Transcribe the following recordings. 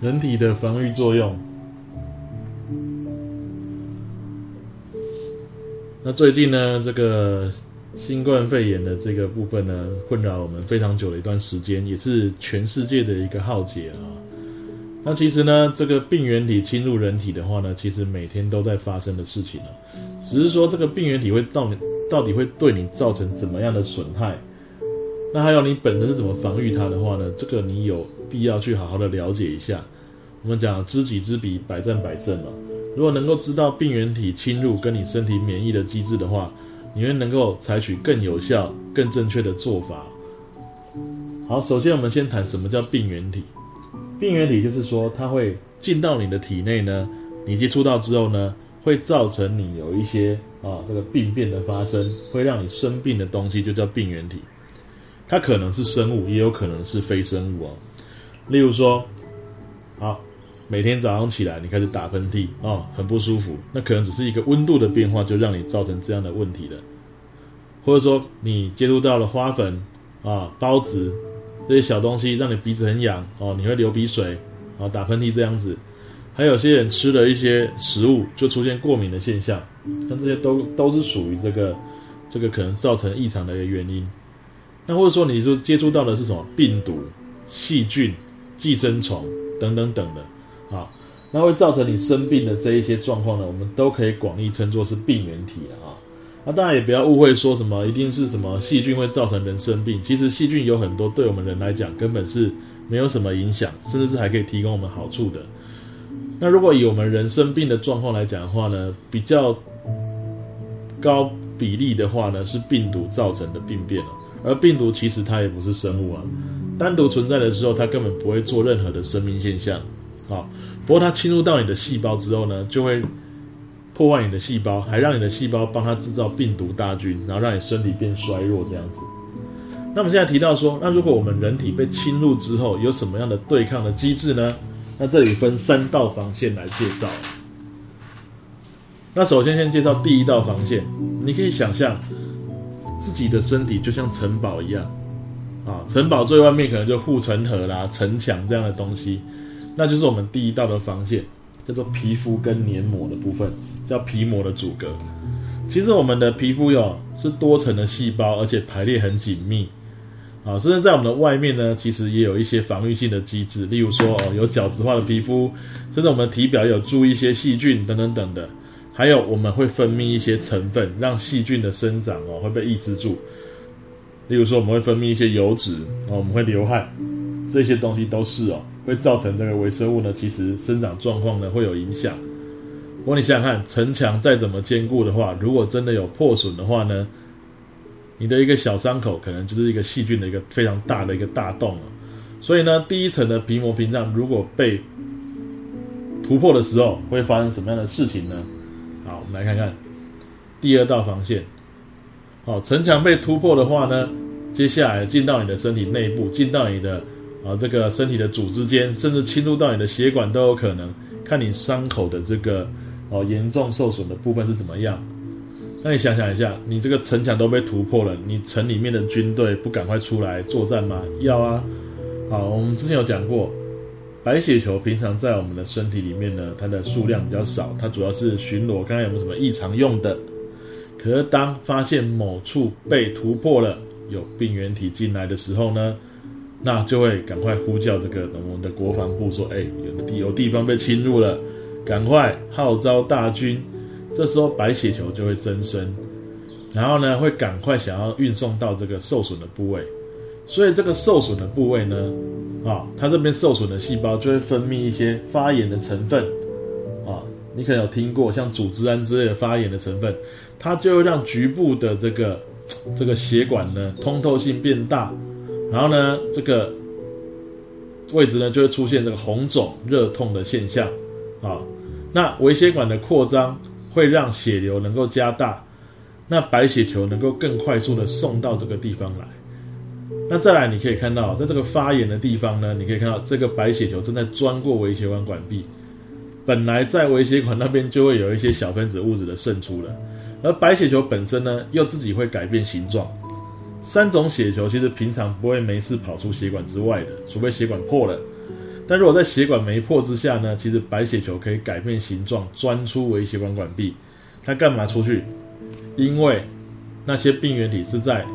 人体的防御作用。那最近呢，这个新冠肺炎的这个部分呢，困扰我们非常久的一段时间，也是全世界的一个浩劫啊。那其实呢，这个病原体侵入人体的话呢，其实每天都在发生的事情啊，只是说这个病原体会到你到底会对你造成怎么样的损害？那还有你本身是怎么防御它的话呢？这个你有必要去好好的了解一下。我们讲知己知彼，百战百胜嘛。如果能够知道病原体侵入跟你身体免疫的机制的话，你会能够采取更有效、更正确的做法。好，首先我们先谈什么叫病原体。病原体就是说，它会进到你的体内呢，你接触到之后呢，会造成你有一些啊这个病变的发生，会让你生病的东西就叫病原体。它可能是生物，也有可能是非生物哦。例如说，好。每天早上起来，你开始打喷嚏哦，很不舒服。那可能只是一个温度的变化，就让你造成这样的问题了。或者说，你接触到了花粉啊、孢子这些小东西，让你鼻子很痒哦，你会流鼻水啊、打喷嚏这样子。还有些人吃了一些食物，就出现过敏的现象。那这些都都是属于这个这个可能造成异常的一个原因。那或者说，你说接触到的是什么病毒、细菌、寄生虫等等等的。那会造成你生病的这一些状况呢，我们都可以广义称作是病原体啊。那当然也不要误会，说什么一定是什么细菌会造成人生病。其实细菌有很多对我们人来讲根本是没有什么影响，甚至是还可以提供我们好处的。那如果以我们人生病的状况来讲的话呢，比较高比例的话呢，是病毒造成的病变了。而病毒其实它也不是生物啊，单独存在的时候，它根本不会做任何的生命现象。好，不过它侵入到你的细胞之后呢，就会破坏你的细胞，还让你的细胞帮它制造病毒大军，然后让你身体变衰弱这样子。那么现在提到说，那如果我们人体被侵入之后，有什么样的对抗的机制呢？那这里分三道防线来介绍。那首先先介绍第一道防线，你可以想象自己的身体就像城堡一样，啊，城堡最外面可能就护城河啦、城墙这样的东西。那就是我们第一道的防线，叫做皮肤跟黏膜的部分，叫皮膜的阻隔。其实我们的皮肤有是多层的细胞，而且排列很紧密啊。甚至在我们的外面呢，其实也有一些防御性的机制，例如说哦，有角质化的皮肤，甚至我们的体表有注一些细菌等等等的。还有我们会分泌一些成分，让细菌的生长哦会被抑制住。例如说我们会分泌一些油脂哦，我们会流汗，这些东西都是哦。会造成这个微生物呢，其实生长状况呢会有影响。不过你想想看，城墙再怎么坚固的话，如果真的有破损的话呢，你的一个小伤口可能就是一个细菌的一个非常大的一个大洞了。所以呢，第一层的皮膜屏障如果被突破的时候，会发生什么样的事情呢？好，我们来看看第二道防线。好，城墙被突破的话呢，接下来进到你的身体内部，进到你的。啊，这个身体的组织间，甚至侵入到你的血管都有可能。看你伤口的这个哦严重受损的部分是怎么样？那你想想一下，你这个城墙都被突破了，你城里面的军队不赶快出来作战吗？要啊！好，我们之前有讲过，白血球平常在我们的身体里面呢，它的数量比较少，它主要是巡逻，看看有没有什么异常用的。可是当发现某处被突破了，有病原体进来的时候呢？那就会赶快呼叫这个我们的国防部说：“哎，有地有地方被侵入了，赶快号召大军。”这时候白血球就会增生，然后呢会赶快想要运送到这个受损的部位。所以这个受损的部位呢，啊，它这边受损的细胞就会分泌一些发炎的成分。啊，你可能有听过像组织胺之类的发炎的成分，它就会让局部的这个这个血管呢通透性变大。然后呢，这个位置呢就会出现这个红肿、热痛的现象，啊，那微血管的扩张会让血流能够加大，那白血球能够更快速的送到这个地方来。那再来，你可以看到，在这个发炎的地方呢，你可以看到这个白血球正在钻过微血管管壁，本来在微血管那边就会有一些小分子物质的渗出了，而白血球本身呢，又自己会改变形状。三种血球其实平常不会没事跑出血管之外的，除非血管破了。但如果在血管没破之下呢，其实白血球可以改变形状，钻出微血管管壁。它干嘛出去？因为那些病原体是在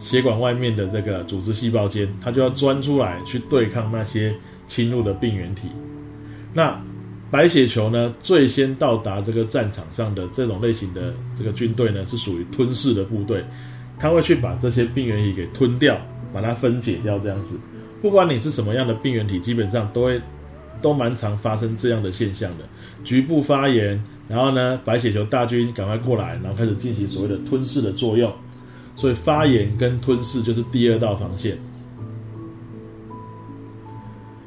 血管外面的这个组织细胞间，它就要钻出来去对抗那些侵入的病原体。那白血球呢，最先到达这个战场上的这种类型的这个军队呢，是属于吞噬的部队，它会去把这些病原体给吞掉，把它分解掉，这样子。不管你是什么样的病原体，基本上都会都蛮常发生这样的现象的。局部发炎，然后呢，白血球大军赶快过来，然后开始进行所谓的吞噬的作用。所以发炎跟吞噬就是第二道防线。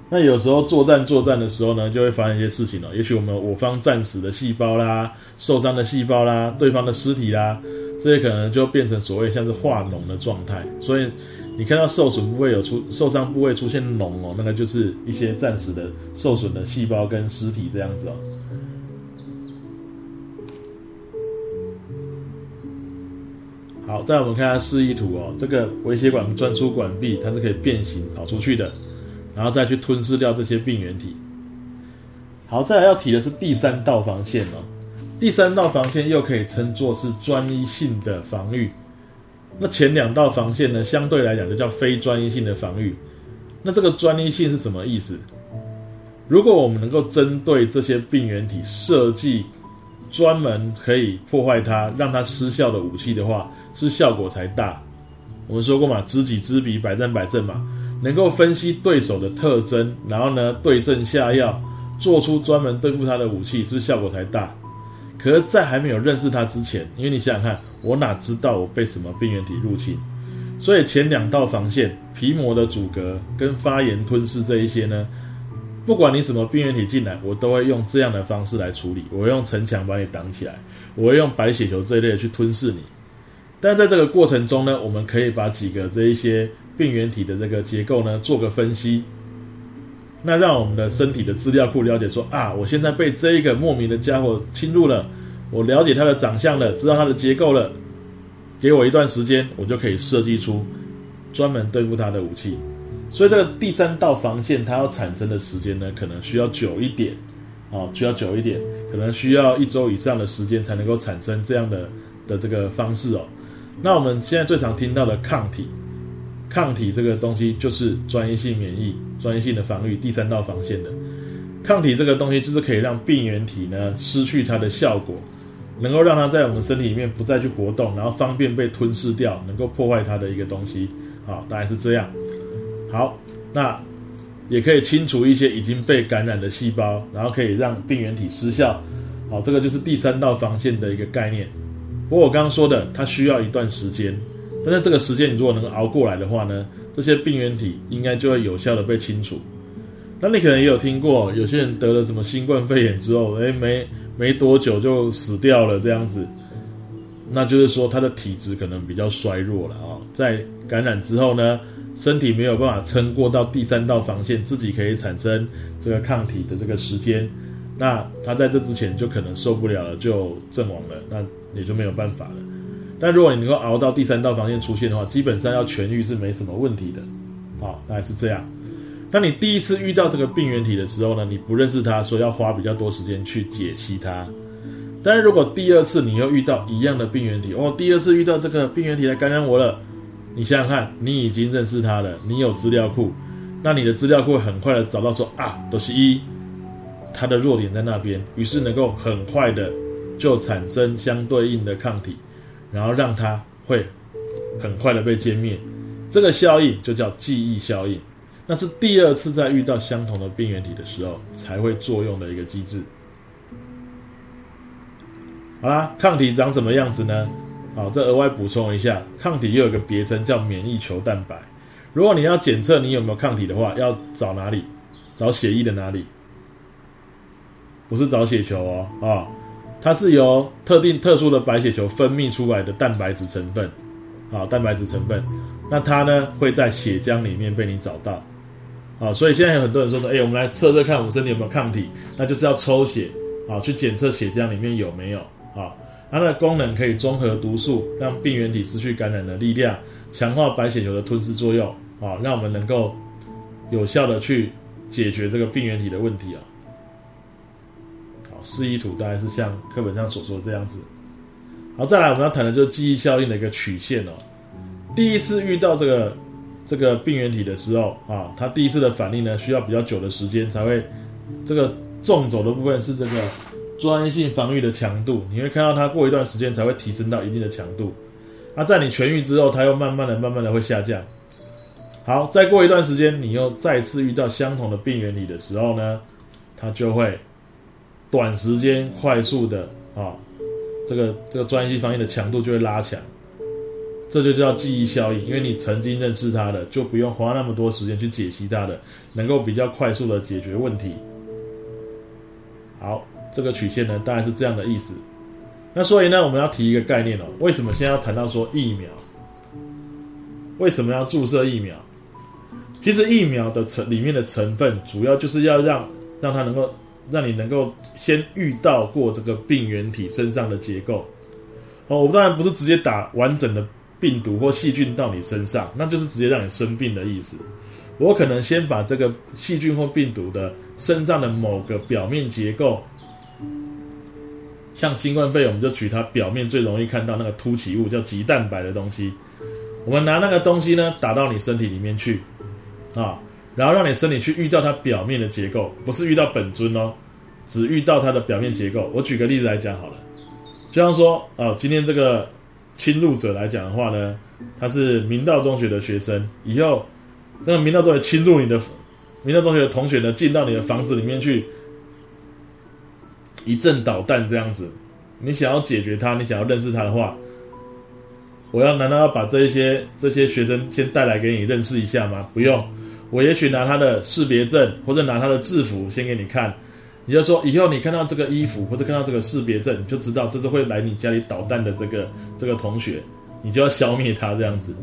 那有时候作战作战的时候呢，就会发生一些事情哦。也许我们我方战死的细胞啦、受伤的细胞啦、对方的尸体啦，这些可能就变成所谓像是化脓的状态。所以。你看到受损部位有出受伤部位出现脓哦，那个就是一些暂时的受损的细胞跟尸体这样子哦。好，再我们看下示意图哦，这个微血管钻出管壁，它是可以变形跑出去的，然后再去吞噬掉这些病原体。好，再来要提的是第三道防线哦，第三道防线又可以称作是专一性的防御。那前两道防线呢，相对来讲就叫非专一性的防御。那这个专一性是什么意思？如果我们能够针对这些病原体设计专门可以破坏它、让它失效的武器的话，是效果才大。我们说过嘛，知己知彼，百战百胜嘛。能够分析对手的特征，然后呢对症下药，做出专门对付他的武器，是效果才大。可是，在还没有认识它之前，因为你想想看，我哪知道我被什么病原体入侵？所以前两道防线，皮膜的阻隔跟发炎吞噬这一些呢，不管你什么病原体进来，我都会用这样的方式来处理。我会用城墙把你挡起来，我会用白血球这一类的去吞噬你。但在这个过程中呢，我们可以把几个这一些病原体的这个结构呢做个分析。那让我们的身体的资料库了解说啊，我现在被这一个莫名的家伙侵入了，我了解它的长相了，知道它的结构了，给我一段时间，我就可以设计出专门对付它的武器。所以这个第三道防线它要产生的时间呢，可能需要久一点，哦，需要久一点，可能需要一周以上的时间才能够产生这样的的这个方式哦。那我们现在最常听到的抗体。抗体这个东西就是专一性免疫、专一性的防御第三道防线的抗体这个东西就是可以让病原体呢失去它的效果，能够让它在我们身体里面不再去活动，然后方便被吞噬掉，能够破坏它的一个东西。好，大概是这样。好，那也可以清除一些已经被感染的细胞，然后可以让病原体失效。好，这个就是第三道防线的一个概念。不过我刚刚说的，它需要一段时间。但是这个时间你如果能熬过来的话呢，这些病原体应该就会有效的被清除。那你可能也有听过，有些人得了什么新冠肺炎之后，哎，没没多久就死掉了这样子，那就是说他的体质可能比较衰弱了啊。在感染之后呢，身体没有办法撑过到第三道防线，自己可以产生这个抗体的这个时间，那他在这之前就可能受不了了，就阵亡了，那也就没有办法了。但如果你能够熬到第三道防线出现的话，基本上要痊愈是没什么问题的，好，大概是这样。当你第一次遇到这个病原体的时候呢，你不认识它，所以要花比较多时间去解析它。但是如果第二次你又遇到一样的病原体，哦，第二次遇到这个病原体来感染我了，你想想看，你已经认识它了，你有资料库，那你的资料库很快的找到说啊，都是一，它的弱点在那边，于是能够很快的就产生相对应的抗体。然后让它会很快的被歼灭，这个效应就叫记忆效应。那是第二次在遇到相同的病原体的时候才会作用的一个机制。好啦，抗体长什么样子呢？好，再额外补充一下，抗体又有个别称叫免疫球蛋白。如果你要检测你有没有抗体的话，要找哪里？找血液的哪里？不是找血球哦，啊。它是由特定特殊的白血球分泌出来的蛋白质成分，啊，蛋白质成分，那它呢会在血浆里面被你找到，啊，所以现在有很多人说说，哎，我们来测测看我们身体有没有抗体，那就是要抽血，啊，去检测血浆里面有没有，啊，它的功能可以中和毒素，让病原体失去感染的力量，强化白血球的吞噬作用，啊，让我们能够有效的去解决这个病原体的问题啊。示意图大概是像课本上所说的这样子。好，再来我们要谈的就是记忆效应的一个曲线哦。第一次遇到这个这个病原体的时候啊，它第一次的反应呢，需要比较久的时间才会。这个纵轴的部分是这个专业性防御的强度，你会看到它过一段时间才会提升到一定的强度。那在你痊愈之后，它又慢慢的、慢慢的会下降。好，再过一段时间，你又再次遇到相同的病原体的时候呢，它就会短时间快速的啊，这个这个专业性防御的强度就会拉强。这就叫记忆效应，因为你曾经认识它的，就不用花那么多时间去解析它的，能够比较快速的解决问题。好，这个曲线呢，大概是这样的意思。那所以呢，我们要提一个概念哦，为什么现在要谈到说疫苗？为什么要注射疫苗？其实疫苗的成里面的成分，主要就是要让让它能够让你能够先遇到过这个病原体身上的结构。哦，我当然不是直接打完整的病毒或细菌到你身上，那就是直接让你生病的意思。我可能先把这个细菌或病毒的身上的某个表面结构。像新冠肺炎，我们就取它表面最容易看到那个凸起物，叫棘蛋白的东西。我们拿那个东西呢，打到你身体里面去，啊，然后让你身体去遇到它表面的结构，不是遇到本尊哦，只遇到它的表面结构。我举个例子来讲好了，就像说，哦，今天这个侵入者来讲的话呢，他是明道中学的学生，以后这个明道中学侵入你的明道中学的同学呢，进到你的房子里面去。一阵导弹这样子，你想要解决他，你想要认识他的话，我要难道要把这一些这些学生先带来给你认识一下吗？不用，我也许拿他的识别证或者拿他的制服先给你看，你就说以后你看到这个衣服或者看到这个识别证，你就知道这是会来你家里捣蛋的这个这个同学，你就要消灭他这样子。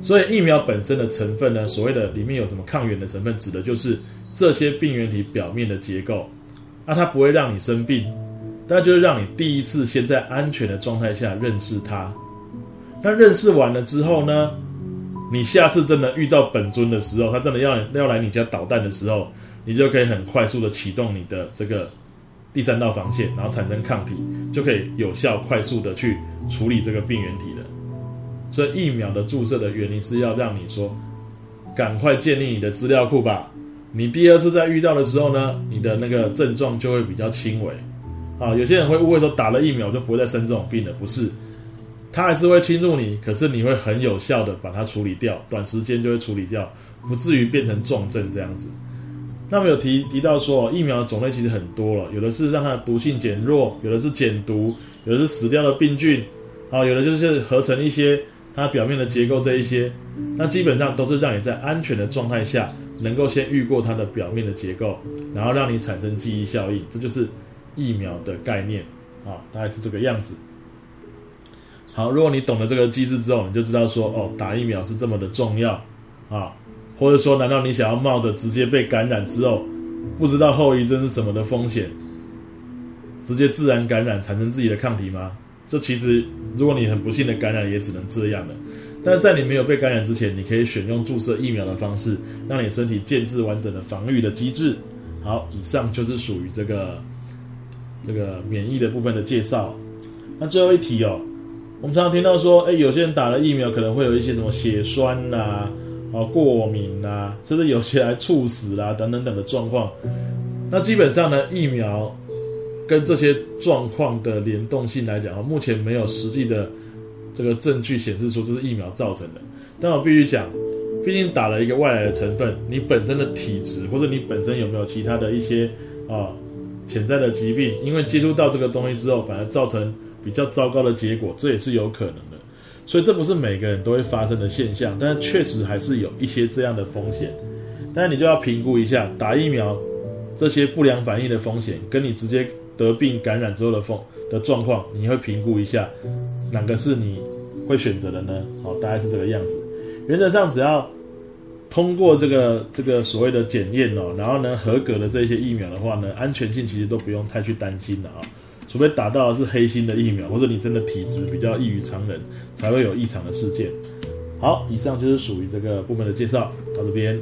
所以疫苗本身的成分呢，所谓的里面有什么抗原的成分，指的就是这些病原体表面的结构。那它不会让你生病，但就是让你第一次先在安全的状态下认识它。那认识完了之后呢，你下次真的遇到本尊的时候，他真的要要来你家捣蛋的时候，你就可以很快速的启动你的这个第三道防线，然后产生抗体，就可以有效快速的去处理这个病原体了。所以疫苗的注射的原因是要让你说，赶快建立你的资料库吧。你第二次再遇到的时候呢，你的那个症状就会比较轻微，啊，有些人会误会说打了疫苗就不会再生这种病了，不是，它还是会侵入你，可是你会很有效的把它处理掉，短时间就会处理掉，不至于变成重症这样子。那么有提提到说，疫苗的种类其实很多了，有的是让它毒性减弱，有的是减毒，有的是死掉的病菌，啊，有的就是合成一些它表面的结构这一些，那基本上都是让你在安全的状态下。能够先遇过它的表面的结构，然后让你产生记忆效应，这就是疫苗的概念啊，大概是这个样子。好，如果你懂了这个机制之后，你就知道说，哦，打疫苗是这么的重要啊，或者说，难道你想要冒着直接被感染之后，不知道后遗症是什么的风险，直接自然感染产生自己的抗体吗？这其实，如果你很不幸的感染，也只能这样了。但是在你没有被感染之前，你可以选用注射疫苗的方式，让你身体建制完整的防御的机制。好，以上就是属于这个这个免疫的部分的介绍。那最后一题哦，我们常常听到说，哎，有些人打了疫苗可能会有一些什么血栓呐、啊过敏呐，甚至有些还猝死啦等等等的状况。那基本上呢，疫苗跟这些状况的联动性来讲啊，目前没有实际的。这个证据显示说这是疫苗造成的，但我必须讲，毕竟打了一个外来的成分，你本身的体质或者你本身有没有其他的一些啊潜在的疾病，因为接触到这个东西之后，反而造成比较糟糕的结果，这也是有可能的。所以这不是每个人都会发生的现象，但是确实还是有一些这样的风险。但你就要评估一下打疫苗这些不良反应的风险，跟你直接得病感染之后的风的状况，你会评估一下。哪个是你会选择的呢？好，大概是这个样子。原则上，只要通过这个这个所谓的检验哦，然后呢合格的这些疫苗的话呢，安全性其实都不用太去担心的啊。除非打到的是黑心的疫苗，或者你真的体质比较异于常人，才会有异常的事件。好，以上就是属于这个部门的介绍，到这边。